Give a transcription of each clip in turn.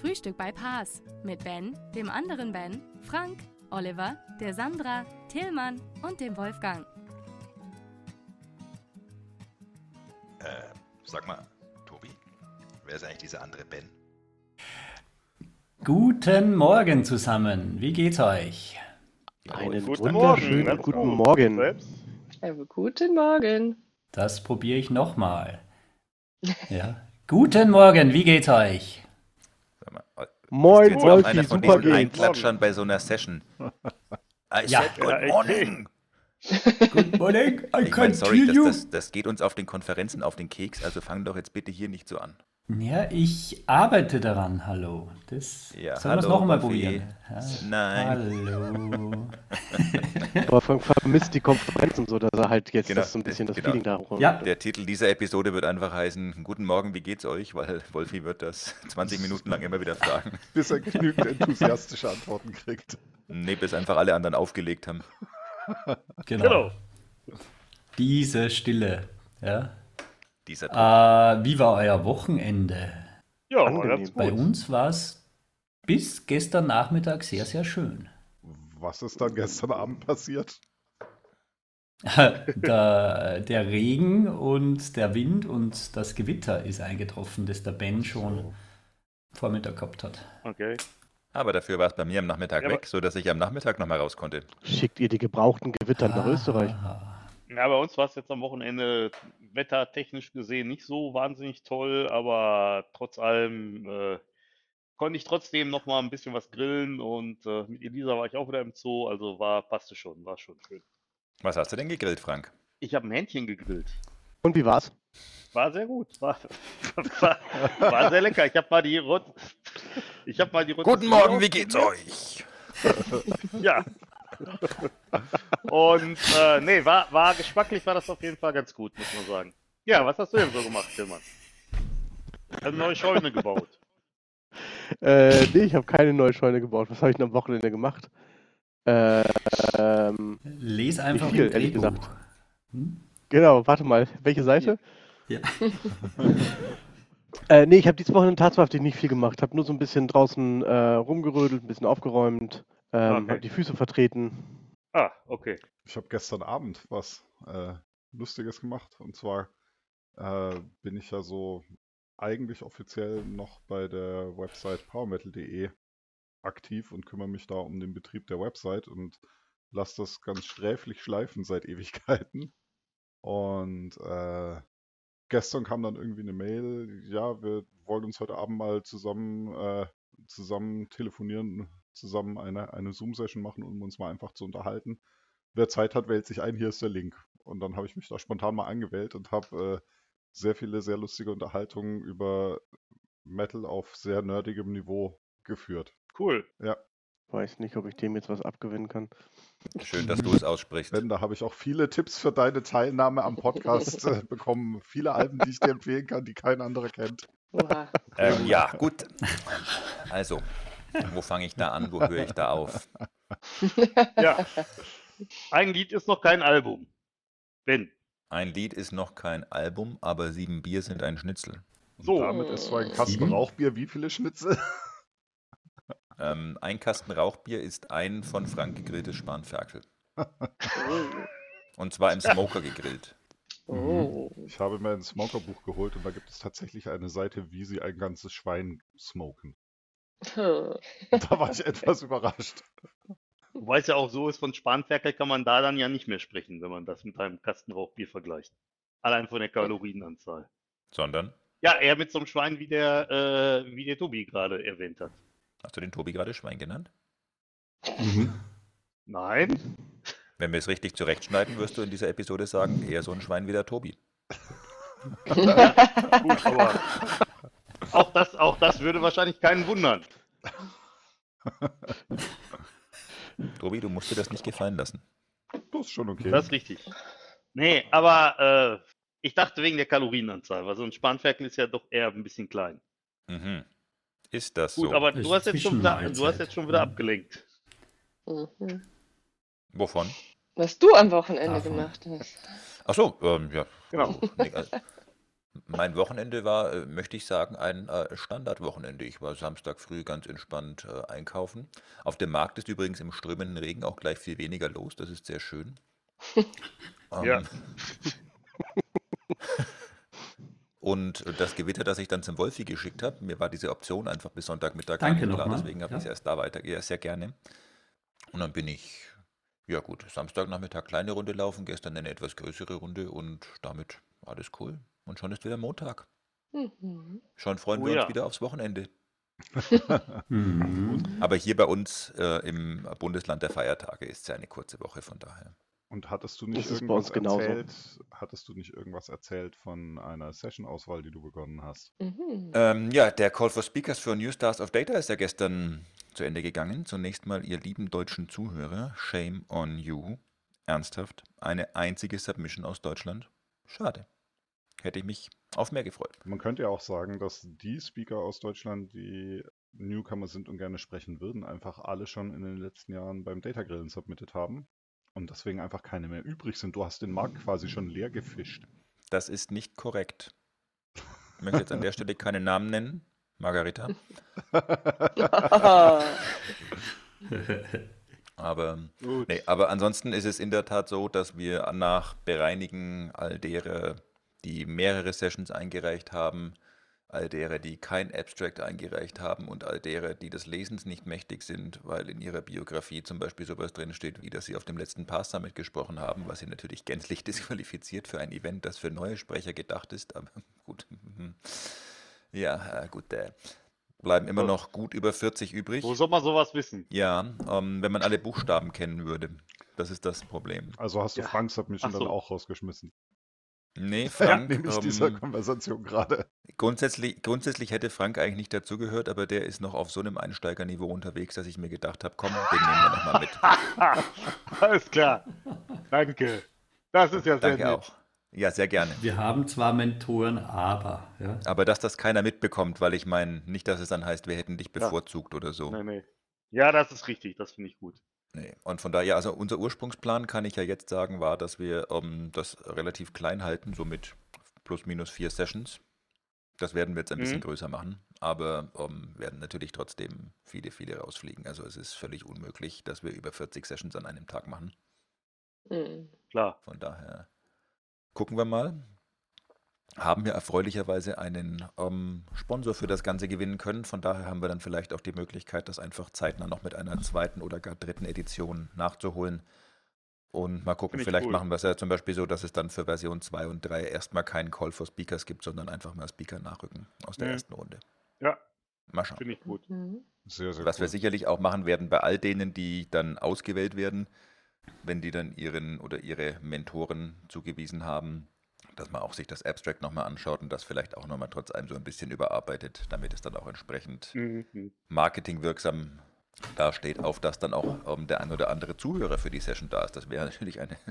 Frühstück bei Paas mit Ben, dem anderen Ben, Frank, Oliver, der Sandra, Tillmann und dem Wolfgang. Äh, sag mal, Tobi, wer ist eigentlich dieser andere Ben? Guten Morgen zusammen. Wie geht's euch? Einen guten wunderschönen Morgen. guten Gut. Morgen. Ja, guten Morgen. Das probiere ich nochmal. Ja. Guten Morgen, wie geht's euch? Moin, jetzt auch einer Wolfi, von super diesen. Einklatschern bei so einer Session? I Ja. said good morning! Good morning, I Ich meine, sorry, das, das, das geht uns auf den Konferenzen auf den Keks, also fang doch jetzt bitte hier nicht so an. Ja, ich arbeite daran, hallo. Das Ja, sollen wir es hallo, nochmal probieren. Ja. Nein. Hallo. Wolfgang vermisst die Konferenzen so, dass er halt jetzt Genau, das so ein bisschen das genau. Feeling da hochkommt. Ja. Der Titel dieser Episode wird einfach heißen, Guten Morgen, wie geht's euch? Weil Wolfi wird das 20 Minuten lang immer wieder fragen. Bis er genügend enthusiastische Antworten kriegt. Nee, bis einfach alle anderen aufgelegt haben. Genau. Genau. Diese Stille. Ja. Dieser Äh, wie war euer Wochenende? Ja, war Angenehm. Bei uns war es bis gestern Nachmittag sehr, sehr schön. Was ist dann gestern Abend passiert? der, der Regen und der Wind und das Gewitter ist eingetroffen, das der Ben schon Vormittag gehabt hat. Okay. Aber dafür war es bei mir am Nachmittag Ja, weg, sodass ich am Nachmittag nochmal raus konnte. Schickt ihr die gebrauchten Gewitter nach Österreich? Ah, Ja, bei uns war es jetzt am Wochenende wettertechnisch gesehen nicht so wahnsinnig toll, aber trotz allem äh, konnte ich trotzdem noch mal ein bisschen was grillen und äh, mit Elisa war ich auch wieder im Zoo, also war passte schon, war schon schön. Was hast du denn gegrillt, Frank? Ich habe ein Hähnchen gegrillt. Und wie war's? War sehr gut. War, war, war sehr lecker. Ich habe mal die Rot Ich habe mal die Rotisserie Guten Morgen, wie geht's euch? Ja. Und äh, nee, war, war geschmacklich war das auf jeden Fall ganz gut, muss man sagen. Ja, was hast du denn so gemacht, Tillmann? Eine neue Scheune gebaut. Äh, nee, ich habe keine neue Scheune gebaut. Was habe ich denn am Wochenende gemacht? Äh, ähm, Les einfach viel, im ehrlich gesagt. Hm? genau, warte mal. Welche Seite? Ja. Äh, nee, ich habe dieses Wochenende tatsächlich nicht viel gemacht. Habe nur so ein bisschen draußen äh, rumgerödelt, ein bisschen aufgeräumt, ähm, Okay. hab die Füße vertreten. Ah, okay. Ich habe gestern Abend was äh, Lustiges gemacht. Und zwar äh, bin ich ja so eigentlich offiziell noch bei der Website powermetal.de aktiv und kümmere mich da um den Betrieb der Website und lasse das ganz sträflich schleifen seit Ewigkeiten. Und äh, gestern kam dann irgendwie eine Mail, ja, wir wollen uns heute Abend mal zusammen, äh, zusammen telefonieren, zusammen eine, eine Zoom-Session machen, um uns mal einfach zu unterhalten. Wer Zeit hat, wählt sich ein, hier ist der Link. Und dann habe ich mich da spontan mal angewählt und habe äh, sehr viele sehr lustige Unterhaltungen über Metal auf sehr nerdigem Niveau geführt. Cool. Ja, Weiß nicht, ob ich dem jetzt was abgewinnen kann. Schön, dass du es aussprichst. Ben, da habe ich auch viele Tipps für deine Teilnahme am Podcast äh, bekommen. Viele Alben, die ich dir empfehlen kann, die kein anderer kennt. Oha. Ähm, ja, gut. Also, wo fange ich da an? Wo höre ich da auf? Ja. Ein Lied ist noch kein Album. Ben. Ein Lied ist noch kein Album, aber sieben Bier sind ein Schnitzel. Und So. damit ist so ein Kasten Sieben? Rauchbier wie viele Schnitzel? Ähm, ein Kasten Rauchbier ist ein von Frank gegrilltes Spanferkel. Und zwar im Smoker gegrillt. Oh. Ich habe mir ein Smokerbuch geholt und da gibt es tatsächlich eine Seite, wie sie ein ganzes Schwein smoken. Da war ich etwas überrascht. Wobei es ja auch so ist, von Spanferkel kann man da dann ja nicht mehr sprechen, wenn man das mit einem Kastenrauchbier vergleicht. Allein von der Kalorienanzahl. Sondern, Ja, eher mit so einem Schwein, wie der, äh, wie der Tobi gerade erwähnt hat. hast du den Tobi gerade Schwein genannt? Nein? Wenn wir es richtig zurechtschneiden, wirst du in dieser Episode sagen, eher so ein Schwein wie der Tobi. Gut, aber auch das, auch das würde wahrscheinlich keinen wundern. Tobi, du musst dir das nicht gefallen lassen. Das ist schon okay. Das ist richtig. Nee, aber äh, ich dachte wegen der Kalorienanzahl, weil so ein Spanferkel ist ja doch eher ein bisschen klein. Mhm. Ist das Gut, so? aber Das du hast, jetzt schon wieder, du hast jetzt schon wieder Mhm. abgelenkt. Mhm. Wovon? Was du am Wochenende Davon. gemacht hast. Ach so, ähm, ja. Genau. Mein Wochenende war, äh, möchte ich sagen, ein äh, Standardwochenende. Ich war Samstag früh ganz entspannt äh, einkaufen. Auf dem Markt ist übrigens im strömenden Regen auch gleich viel weniger los. Das ist sehr schön. Ja. Ähm, Und das Gewitter, das ich dann zum Wolfi geschickt habe, mir war diese Option einfach bis Sonntagmittag Danke klar, nochmal, deswegen habe ja. ich es erst da weiter, ja, sehr gerne. Und dann bin ich, ja gut, Samstagnachmittag kleine Runde laufen, gestern eine etwas größere Runde und damit alles cool. Und schon ist wieder Montag. Mhm. Schon freuen Oh wir ja. uns wieder aufs Wochenende. Mhm. Aber hier bei uns äh, im Bundesland der Feiertage ist es ja eine kurze Woche, von daher. Und hattest du nicht Das ist bei uns irgendwas erzählt? Hattest du nicht irgendwas erzählt von einer Session-Auswahl, die du begonnen hast? Mhm. Ähm, ja, der Call for Speakers für New Stars of Data ist ja gestern zu Ende gegangen. Zunächst mal, ihr lieben deutschen Zuhörer, shame on you. Ernsthaft, eine einzige Submission aus Deutschland? Schade. Hätte ich mich auf mehr gefreut. Man könnte ja auch sagen, dass die Speaker aus Deutschland, die Newcomer sind und gerne sprechen würden, einfach alle schon in den letzten Jahren beim Data Grillen submitted haben und deswegen einfach keine mehr übrig sind. Du hast den Markt quasi schon leer gefischt. Das ist nicht korrekt. Ich möchte jetzt an der Stelle keinen Namen nennen. Margarita. Aber, Gut. nee, aber ansonsten ist es in der Tat so, dass wir nach Bereinigen all derer, die mehrere Sessions eingereicht haben, all derer, die kein Abstract eingereicht haben und all derer, die des Lesens nicht mächtig sind, weil in ihrer Biografie zum Beispiel sowas drinsteht, wie dass sie auf dem letzten Pass Summit gesprochen haben, was sie natürlich gänzlich disqualifiziert für ein Event, das für neue Sprecher gedacht ist. Aber gut. mhm. Ja, äh, gut. Äh, bleiben immer noch gut über 40 übrig. Wo soll man sowas wissen? Ja, ähm, wenn man alle Buchstaben kennen würde. Das ist das Problem. Also hast du Ja. Franks Submission Ach dann so. auch rausgeschmissen. Nee, Ja, Frank, nämlich dieser ähm, Konversation gerade. grundsätzlich, grundsätzlich hätte Frank eigentlich nicht dazugehört, aber der ist noch auf so einem Einsteigerniveau unterwegs, dass ich mir gedacht habe, komm, den nehmen wir nochmal mit. Alles klar. Danke. Das ist ja sehr Danke nett. auch. Ja, sehr gerne. Wir haben zwar Mentoren, aber. Ja. Aber dass das keiner mitbekommt, weil ich meine, nicht, dass es dann heißt, wir hätten dich bevorzugt oder so. Nee, nee. Ja, das ist richtig. Das finde ich gut. Nee. Und von daher, also unser Ursprungsplan, kann ich ja jetzt sagen, war, dass wir ähm, das relativ klein halten, so mit plus minus vier Sessions. Das werden wir jetzt ein bisschen Mhm. größer machen, aber ähm, werden natürlich trotzdem viele, viele rausfliegen. Also es ist völlig unmöglich, dass wir über 40 Sessions an einem Tag machen. Mhm. Klar. Von daher gucken wir mal. Haben wir erfreulicherweise einen ähm, Sponsor für das Ganze gewinnen können. Von daher haben wir dann vielleicht auch die Möglichkeit, das einfach zeitnah noch mit einer zweiten oder gar dritten Edition nachzuholen. Und mal gucken, vielleicht cool. machen wir es ja zum Beispiel so, dass es dann für Version 2 und 3 erstmal keinen Call for Speakers gibt, sondern einfach mal Speaker nachrücken aus der Mhm. ersten Runde. Ja, Mal schauen. finde ich gut. Mhm. Sehr, sehr Was wir cool. sicherlich auch machen werden bei all denen, die dann ausgewählt werden, wenn die dann ihren oder ihre Mentoren zugewiesen haben, dass man auch sich das Abstract nochmal anschaut und das vielleicht auch nochmal trotz allem so ein bisschen überarbeitet, damit es dann auch entsprechend Mhm. marketingwirksam dasteht, auf das dann auch ähm, der ein oder andere Zuhörer für die Session da ist. Das wäre natürlich eine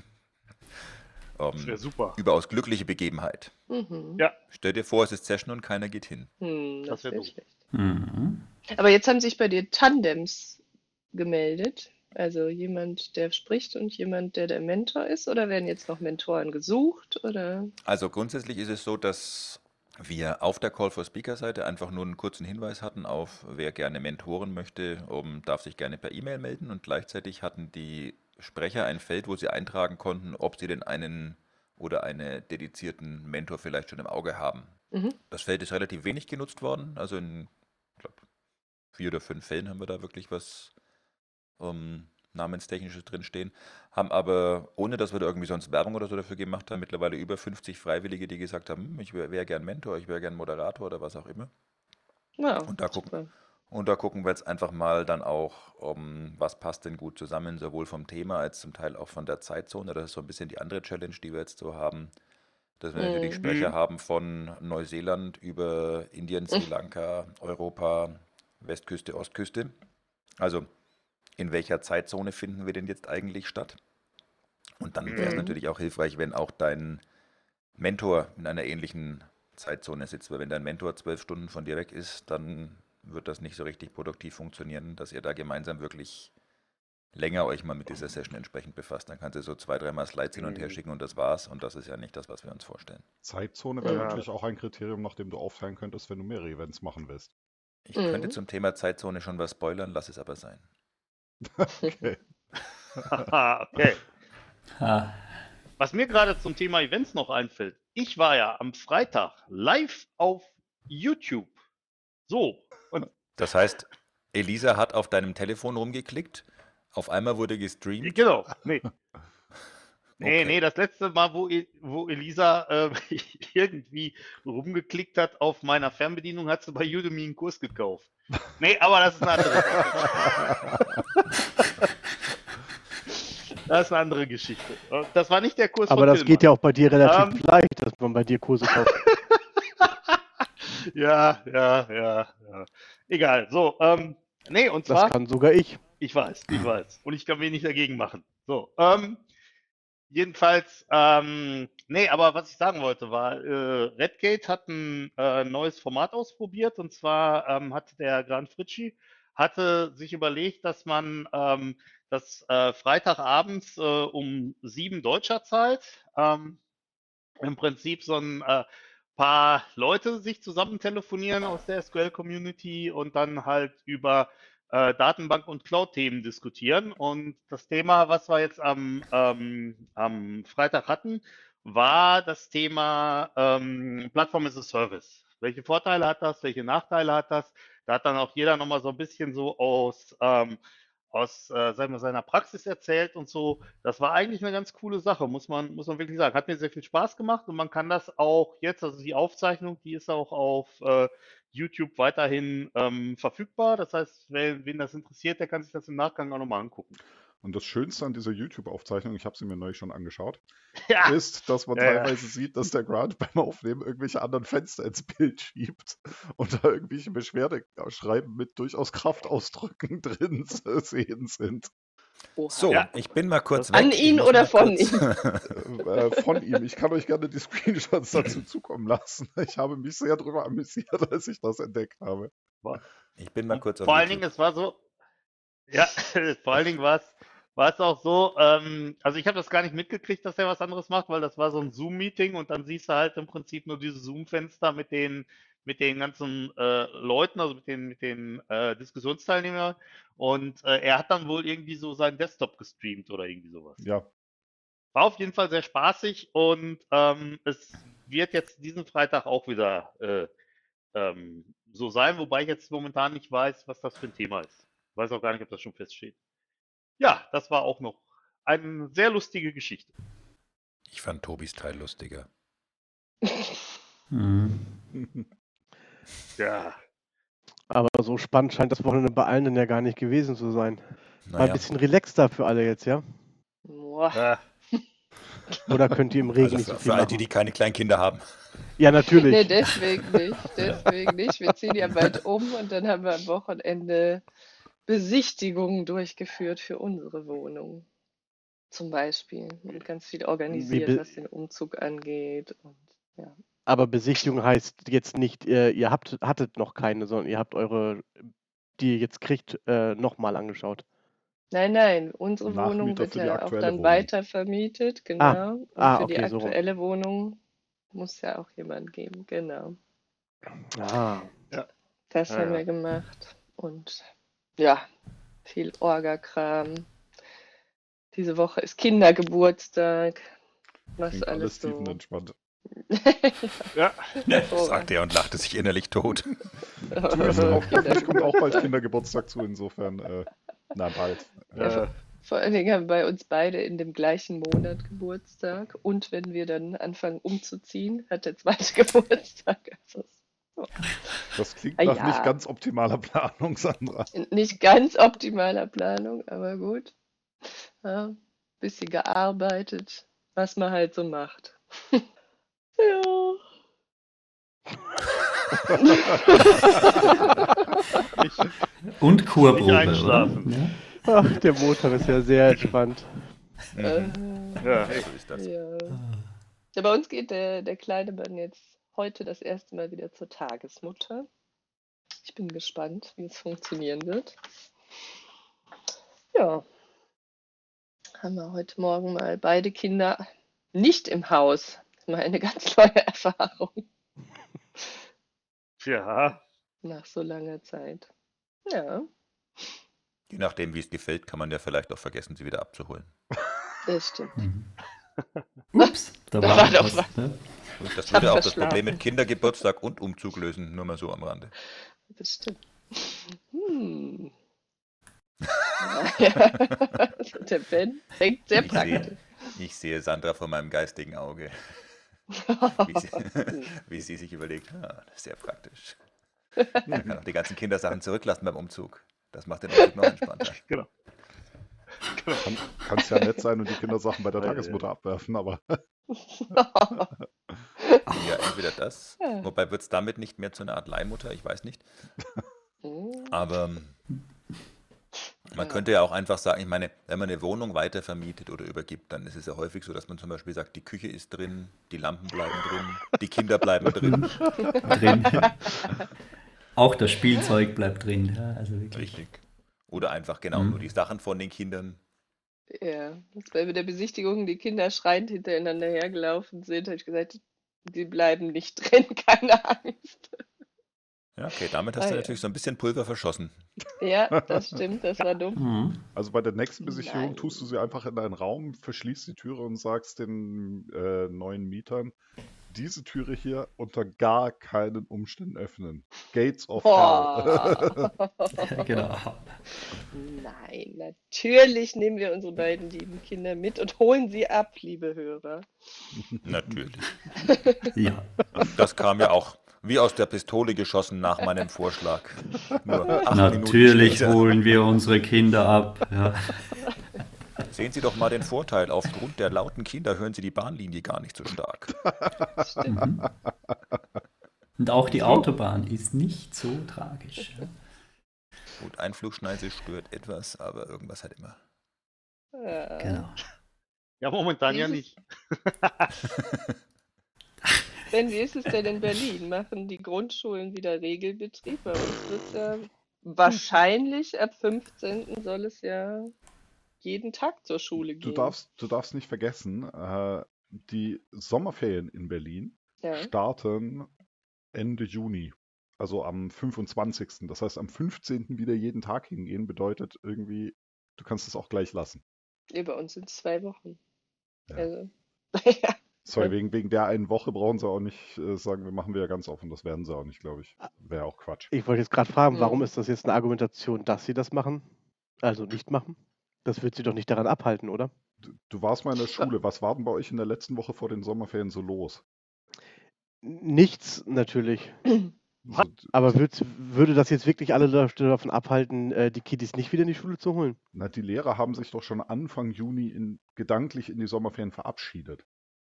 Das ähm, wäre super. überaus glückliche Begebenheit. Mhm. Ja. Stell dir vor, es ist Session und keiner geht hin. Hm, Das das wär wäre doof. schlecht. Mhm. Aber jetzt haben sich bei dir Tandems gemeldet. Also jemand, der spricht und jemand, der der Mentor ist? Oder werden jetzt noch Mentoren gesucht? Oder? Also grundsätzlich ist es so, dass wir auf der Call for Speaker Seite einfach nur einen kurzen Hinweis hatten auf, wer gerne Mentoren möchte, um, darf sich gerne per E-Mail melden und gleichzeitig hatten die Sprecher ein Feld, wo sie eintragen konnten, ob sie denn einen oder eine dedizierten Mentor vielleicht schon im Auge haben. Mhm. Das Feld ist relativ wenig genutzt worden, also in ich glaub, vier oder fünf Fällen haben wir da wirklich was ähm, Namenstechnisches drinstehen, haben aber, ohne dass wir da irgendwie sonst Werbung oder so dafür gemacht haben, mittlerweile über 50 Freiwillige, die gesagt haben, hm, ich wäre wär gern Mentor, ich wäre gern Moderator oder was auch immer. Ja, Und da gucken, und da gucken wir jetzt einfach mal dann auch, um, was passt denn gut zusammen, sowohl vom Thema als zum Teil auch von der Zeitzone. Das ist so ein bisschen die andere Challenge, die wir jetzt so haben, dass wir natürlich Mhm. Sprecher haben von Neuseeland über Indien, Sri Lanka, Europa, Westküste, Ostküste. Also, in welcher Zeitzone finden wir denn jetzt eigentlich statt? Und dann wäre es Mhm. natürlich auch hilfreich, wenn auch dein Mentor in einer ähnlichen Zeitzone sitzt, weil wenn dein Mentor zwölf Stunden von dir weg ist, dann wird das nicht so richtig produktiv funktionieren, dass ihr da gemeinsam wirklich länger euch mal mit dieser Session entsprechend befasst. Dann kannst du so zwei, dreimal Slides hin und her Mhm. schicken und das war's. Und das ist ja nicht das, was wir uns vorstellen. Zeitzone wäre Ja. natürlich auch ein Kriterium, nach dem du aufteilen könntest, wenn du mehrere Events machen willst. Ich könnte Mhm. zum Thema Zeitzone schon was spoilern, lass es aber sein. Okay. okay. Ha. Was mir gerade zum Thema Events noch einfällt. Ich war ja am Freitag live auf YouTube. So. Und Das heißt, Elisa hat auf deinem Telefon rumgeklickt, auf einmal wurde gestreamt. genau. Nee. Nee, Okay. nee, das letzte Mal, wo, E- wo Elisa äh, irgendwie rumgeklickt hat auf meiner Fernbedienung, hat sie bei Udemy einen Kurs gekauft. Nee, aber das ist eine andere Sache. Das ist eine andere Geschichte. Das war nicht der Kurs Aber das geht ja Tillmann. auch bei dir relativ Ähm. leicht, dass man bei dir Kurse kauft. Ja, ja, ja, ja. Egal. So, ähm, nee, und Das zwar. kann sogar ich. Ich weiß, ich weiß. Und ich kann wenig dagegen machen. So, ähm, jedenfalls, ähm, nee, aber was ich sagen wollte war, äh, Redgate hat ein äh, neues Format ausprobiert. Und zwar ähm, hat der Gran Fritschi hatte sich überlegt, dass man ähm, das äh, Freitagabends äh, um sieben deutscher Zeit ähm, im Prinzip so ein äh, paar Leute sich zusammen telefonieren aus der SQL-Community und dann halt über äh, Datenbank- und Cloud-Themen diskutieren. Und das Thema, was wir jetzt am, ähm, am Freitag hatten, war das Thema ähm, Plattform as a Service. Welche Vorteile hat das? Welche Nachteile hat das? Da hat dann auch jeder nochmal so ein bisschen so aus, ähm, aus äh, seiner Praxis erzählt und so. Das war eigentlich eine ganz coole Sache, muss man, muss man wirklich sagen. Hat mir sehr viel Spaß gemacht und man kann das auch jetzt, also die Aufzeichnung, die ist auch auf äh, YouTube weiterhin ähm, verfügbar. Das heißt, wer, wen das interessiert, der kann sich das im Nachgang auch nochmal angucken. Und das Schönste an dieser YouTube-Aufzeichnung, ich habe sie mir neulich schon angeschaut, Ja, ist, dass man Ja, ja. teilweise sieht, dass der Grant beim Aufnehmen irgendwelche anderen Fenster ins Bild schiebt und da irgendwelche Beschwerdeschreiben mit durchaus Kraftausdrücken drin zu sehen sind. Oha. So, Ja. ich bin mal kurz An weg. Ich ihn oder von kurz- äh, von ihm. Ich kann euch gerne die Screenshots dazu zukommen lassen. Ich habe mich sehr darüber amüsiert, als ich das entdeckt habe. Ich bin mal kurz auf Vor allen YouTube. Dingen, es war so, ja, vor allen Dingen war es, war es auch so, ähm, also ich habe das gar nicht mitgekriegt, dass er was anderes macht, weil das war so ein Zoom-Meeting und dann siehst du halt im Prinzip nur diese Zoom-Fenster mit den, mit den ganzen äh, Leuten, also mit den, mit den äh, Diskussionsteilnehmern und äh, er hat dann wohl irgendwie so seinen Desktop gestreamt oder irgendwie sowas. Ja, War auf jeden Fall sehr spaßig und ähm, es wird jetzt diesen Freitag auch wieder äh, ähm, so sein, wobei ich jetzt momentan nicht weiß, was das für ein Thema ist. Weiß auch gar nicht, ob das schon feststeht. Ja, das war auch noch eine sehr lustige Geschichte. Ich fand Tobis Teil lustiger. Hm. Ja, Aber so spannend scheint das Wochenende bei allen denn ja gar nicht gewesen zu sein. Mal ein Naja, bisschen relaxter für alle jetzt, ja? Boah. Oder könnt ihr im Regen also nicht so für, viel für all die, die keine Kleinkinder haben. Ja, natürlich. Nee, deswegen nicht. Deswegen nicht. Wir ziehen ja bald um und dann haben wir am Wochenende Besichtigungen durchgeführt für unsere Wohnung. Zum Beispiel. Und ganz viel organisiert, was den Umzug angeht. Und ja. Aber Besichtigung heißt jetzt nicht, ihr, ihr habt, hattet noch keine, sondern ihr habt eure, die ihr jetzt kriegt, äh, nochmal angeschaut. Nein, nein, unsere Nachmieter Wohnung wird die ja auch dann Wohnung. weiter vermietet, genau. Und ah, für die okay, so rum. aktuelle Wohnung muss ja auch jemand geben, genau. Ah, Das Ja, haben ja. wir gemacht. Und ja, viel Orga-Kram. Diese Woche ist Kindergeburtstag. Was klingt alles alles so. tiefenentspannt. ja, Sagt er und lachte sich innerlich tot. Auf mich kommt auch bald Kindergeburtstag zu, insofern, äh, na bald. Ja, äh, Vor allen Dingen haben bei uns beide in dem gleichen Monat Geburtstag. Und wenn wir dann anfangen umzuziehen, hat der zweite Geburtstag. Also Das klingt Ah, nach ja. nicht ganz optimaler Planung, Sandra. nicht ganz optimaler Planung, aber gut. Ja, bisschen gearbeitet, was man halt so macht. ja. Und Kurprobe? Ach, der Montag ist ja sehr entspannt. Äh, Ja, So ist das. ja. ja, bei uns geht der, der kleine Mann jetzt heute das erste Mal wieder zur Tagesmutter. Ich bin gespannt, wie es funktionieren wird. Ja, haben wir heute Morgen mal beide Kinder nicht im Haus. Das ist mal eine ganz neue Erfahrung Tja, nach so langer Zeit. Ja, Je nachdem, wie es gefällt, kann man ja vielleicht auch vergessen, sie wieder abzuholen. das stimmt. Mhm. Ups, da Da war, war doch was. was. Ne? Und das würde auch das. Problem mit Kindergeburtstag und Umzug lösen, nur mal so am Rande. Das stimmt. Hm. Der Ben denkt sehr Ich praktisch. sehe, ich sehe Sandra vor meinem geistigen Auge, wie sie, wie sie sich überlegt, ah, das ist sehr praktisch. Man kann auch die ganzen Kindersachen zurücklassen beim Umzug. Das macht den Umzug noch entspannter. genau. Kann, kann's ja nett sein und die Kindersachen bei der ja. Tagesmutter abwerfen, aber Ja, entweder das, Ja. wobei wird es damit nicht mehr zu einer Art Leihmutter, ich weiß nicht. Hm. Aber ähm, man Ja. könnte ja auch einfach sagen, ich meine, wenn man eine Wohnung weitervermietet oder übergibt, dann ist es ja häufig so, dass man zum Beispiel sagt, die Küche ist drin, die Lampen bleiben drin, die Kinder bleiben drin. drin. Auch das Spielzeug bleibt drin. Ja, also wirklich. Richtig. Oder einfach genau Mhm. nur die Sachen von den Kindern. Ja, als bei der Besichtigung die Kinder schreiend hintereinander hergelaufen sind, habe ich gesagt, die bleiben nicht drin, keine Angst. Ja, okay, damit hast Ah, du ja. natürlich so ein bisschen Pulver verschossen. Ja, das stimmt, das war dumm. Mhm. also bei der nächsten Besichtigung Nein. tust du sie einfach in einen Raum, verschließt die Türe und sagst den äh, neuen Mietern, diese Türe hier unter gar keinen Umständen öffnen. Gates of Hell. Genau. Nein, natürlich nehmen wir unsere beiden lieben Kinder mit und holen sie ab, liebe Hörer. Natürlich. Ja. Das kam ja auch wie aus der Pistole geschossen nach meinem Vorschlag. Nur acht Minuten Natürlich holen wir unsere Kinder ab. Ja. Sehen Sie doch mal den Vorteil. Aufgrund der lauten Kinder hören Sie die Bahnlinie gar nicht so stark. Stimmt. Mhm. Und auch die Autobahn ist nicht so tragisch. Gut, Einflugschneise stört etwas, aber irgendwas hat immer. Ja. Genau. Ja, momentan ja nicht. Ben, wie ist es denn in Berlin? Machen die Grundschulen wieder Regelbetrieb? Bei uns wird ja wahrscheinlich ab 15. soll es ja jeden Tag zur Schule Du gehen. darfst, du darfst nicht vergessen, äh, die Sommerferien in Berlin Ja. starten Ende Juni. Also am 25. Das heißt, am 15. wieder jeden Tag hingehen, bedeutet irgendwie, du kannst es auch gleich lassen. Nee, bei uns sind es zwei Wochen. Ja. Also, ja. Sorry, Ja. wegen, wegen der einen Woche brauchen sie auch nicht äh, sagen, wir machen wieder ganz offen. Das werden sie auch nicht, glaube ich. Wäre auch Quatsch. Ich wollte jetzt gerade fragen, warum ist das jetzt eine Argumentation, dass sie das machen? Also nicht machen? Das wird sie doch nicht daran abhalten, oder? Du, du warst mal in der Schule. Was war denn bei euch in der letzten Woche vor den Sommerferien so los? Nichts natürlich. Also, Aber würd, würde das jetzt wirklich alle da- davon abhalten, äh, die Kiddies nicht wieder in die Schule zu holen? na, die Lehrer haben sich doch schon Anfang Juni in, gedanklich in die Sommerferien verabschiedet.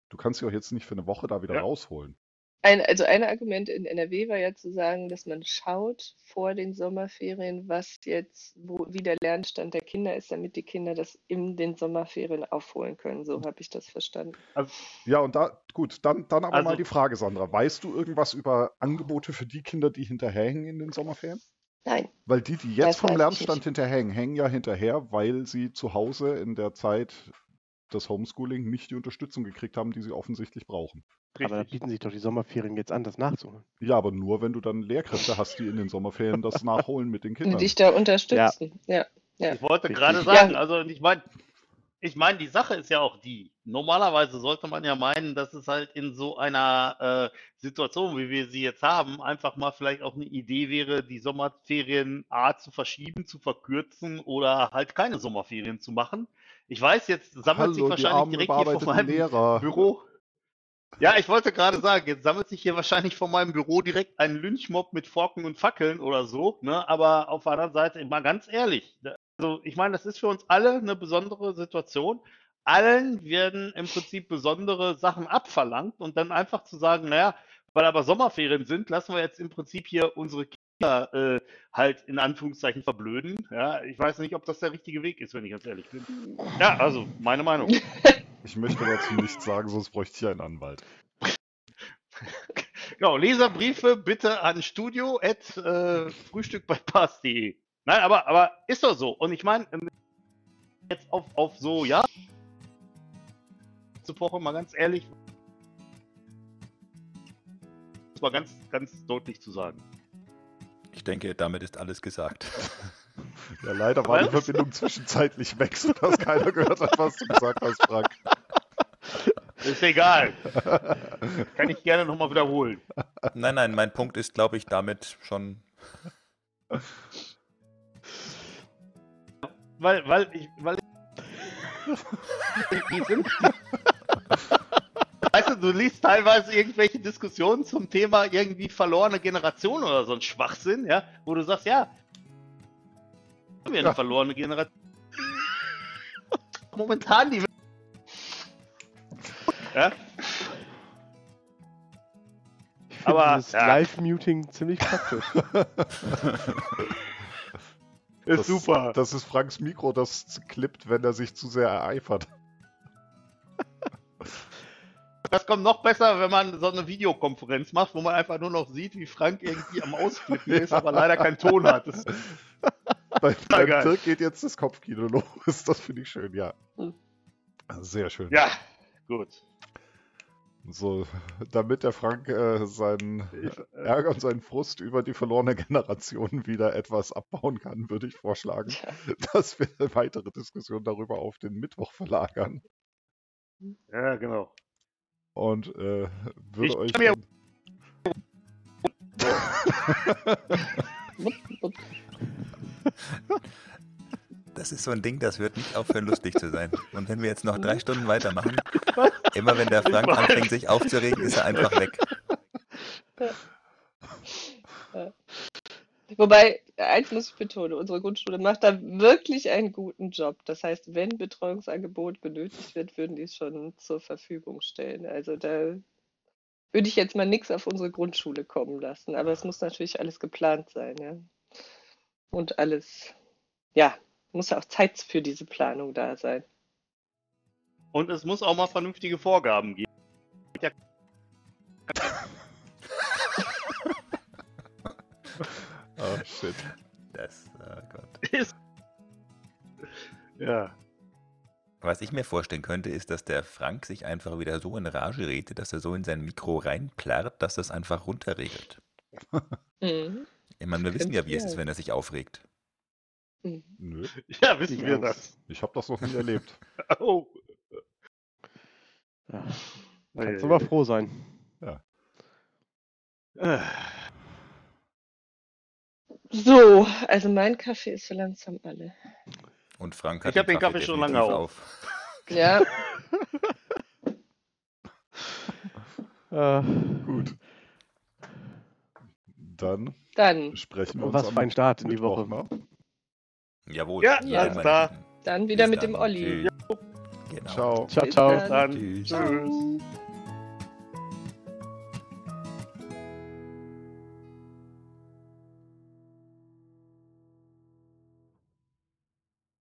Du kannst sie auch jetzt nicht für eine Woche da wieder Ja. rausholen. Ein, also ein Argument in NRW war ja zu sagen, dass man schaut vor den Sommerferien, was jetzt, wo, wie der Lernstand der Kinder ist, damit die Kinder das in den Sommerferien aufholen können. So habe ich das verstanden. Ja, und da, gut, dann, dann aber mal Also- die Frage, Sandra. Weißt du irgendwas über Angebote für die Kinder, die hinterherhängen in den Sommerferien? Nein, Weil die, die jetzt vom Lernstand hinterhängen, hängen ja hinterher, weil sie zu Hause in der Zeit des Homeschooling nicht die Unterstützung gekriegt haben, die sie offensichtlich brauchen. Aber da Richtig. bieten sich doch die Sommerferien jetzt an, das nachzuholen. Ja, aber nur, wenn du dann Lehrkräfte hast, die in den Sommerferien das nachholen mit den die Kindern. dich da unterstützen. Ja. Ja. Ich wollte Richtig. gerade Ja. sagen, also ich meine, ich meine, die Sache ist ja auch die. Normalerweise sollte man ja meinen, dass es halt in so einer äh, Situation, wie wir sie jetzt haben, einfach mal vielleicht auch eine Idee wäre, die Sommerferien A zu verschieben, zu verkürzen oder halt keine Sommerferien zu machen. Ich weiß, jetzt sammelt sich Hallo, die wahrscheinlich direkt hier vor meinem Lehrer. Büro. Ja, ich wollte gerade sagen, jetzt sammelt sich hier wahrscheinlich vor meinem Büro direkt ein Lynchmob mit Forken und Fackeln oder so, ne? Aber auf der anderen Seite, mal ganz ehrlich, also ich meine, das ist für uns alle eine besondere Situation. Allen werden im Prinzip besondere Sachen abverlangt und dann einfach zu sagen, naja, Weil aber Sommerferien sind, lassen wir jetzt im Prinzip hier unsere Kinder äh, halt in Anführungszeichen verblöden. Ja, ich weiß nicht, ob das der richtige Weg ist, wenn ich ganz ehrlich bin. Ja, also meine Meinung. Ich möchte dazu nichts sagen, sonst bräuchte ich einen Anwalt. Genau, Leserbriefe bitte an studio at äh, frühstück bei pass.de. Nein, aber, aber ist doch so. Und ich meine, ähm, jetzt auf, auf so, ja, zur Woche mal ganz ehrlich, das war ganz, ganz deutlich zu sagen. Ich denke, damit ist alles gesagt. Ja, leider war die Was? Verbindung zwischenzeitlich weg, sodass keiner gehört hat, was du gesagt hast, Frank. Ist egal. Kann ich gerne nochmal wiederholen. Nein, nein, mein Punkt ist, glaube ich, damit schon. Weil, weil ich, weil ich, die du, liest teilweise irgendwelche Diskussionen zum Thema irgendwie verlorene Generation oder so ein Schwachsinn, ja, wo du sagst, ja, haben wir eine Ja. verlorene Generation. Momentan die. Ja, Ich finde Aber, dieses ja. Live-Muting ziemlich praktisch. ist Das, super. Das ist Franks Mikro, das klippt, wenn er sich zu sehr ereifert. Das kommt noch besser, wenn man so eine Videokonferenz macht, wo man einfach nur noch sieht, wie Frank irgendwie am Ausflippen ist, aber leider keinen Ton hat. Das, Bei, beim geil. Dirk geht jetzt das Kopfkino los. Das finde ich schön, ja. Hm. Sehr schön. ja, gut. So, damit der Frank äh, seinen Ärger und seinen Frust über die verlorene Generation wieder etwas abbauen kann, würde ich vorschlagen, dass wir eine weitere Diskussion darüber auf den Mittwoch verlagern. Ja, genau. Und äh, würde Ich euch. kann mir- Das ist so ein Ding, das wird nicht aufhören, lustig zu sein. Und wenn wir jetzt noch drei Stunden weitermachen, immer wenn der Frank anfängt, sich aufzuregen, ist er einfach weg. Wobei, eins muss ich betonen, unsere Grundschule macht da wirklich einen guten Job. Das heißt, wenn Betreuungsangebot benötigt wird, würden die es schon zur Verfügung stellen. Also da würde ich jetzt mal nichts auf unsere Grundschule kommen lassen. Aber es muss natürlich alles geplant sein, ja. Und alles, ja, muss auch Zeit für diese Planung da sein. Und es muss auch mal vernünftige Vorgaben geben. Ja, shit. Das, oh Gott. ist, ja. Was ich mir vorstellen könnte, ist, dass der Frank sich einfach wieder so in Rage redet, dass er so in sein Mikro reinplärrt, dass das einfach runterregelt. Mhm. Ich meine, wir wissen ja, wie es ist, wenn er sich aufregt. Mhm. Nö, ja, wissen Die wir das. ich habe das noch nie erlebt. Oh. Ja. Kannst aber froh sein. Äh, So, also mein Kaffee ist so langsam alle. Und Frank hat Ich hab den Kaffee schon lange definitiv auf. Ja, Äh, Gut. Dann dann, sprechen wir uns was am für ein Start in die Woche. ne? Jawohl. Ja, ihr alles klar. Dann wieder Bis mit dann. dem Olli. Tschüss. Genau. Ciao. ciao, Bis ciao. dann. dann. Tschüss. Ciao.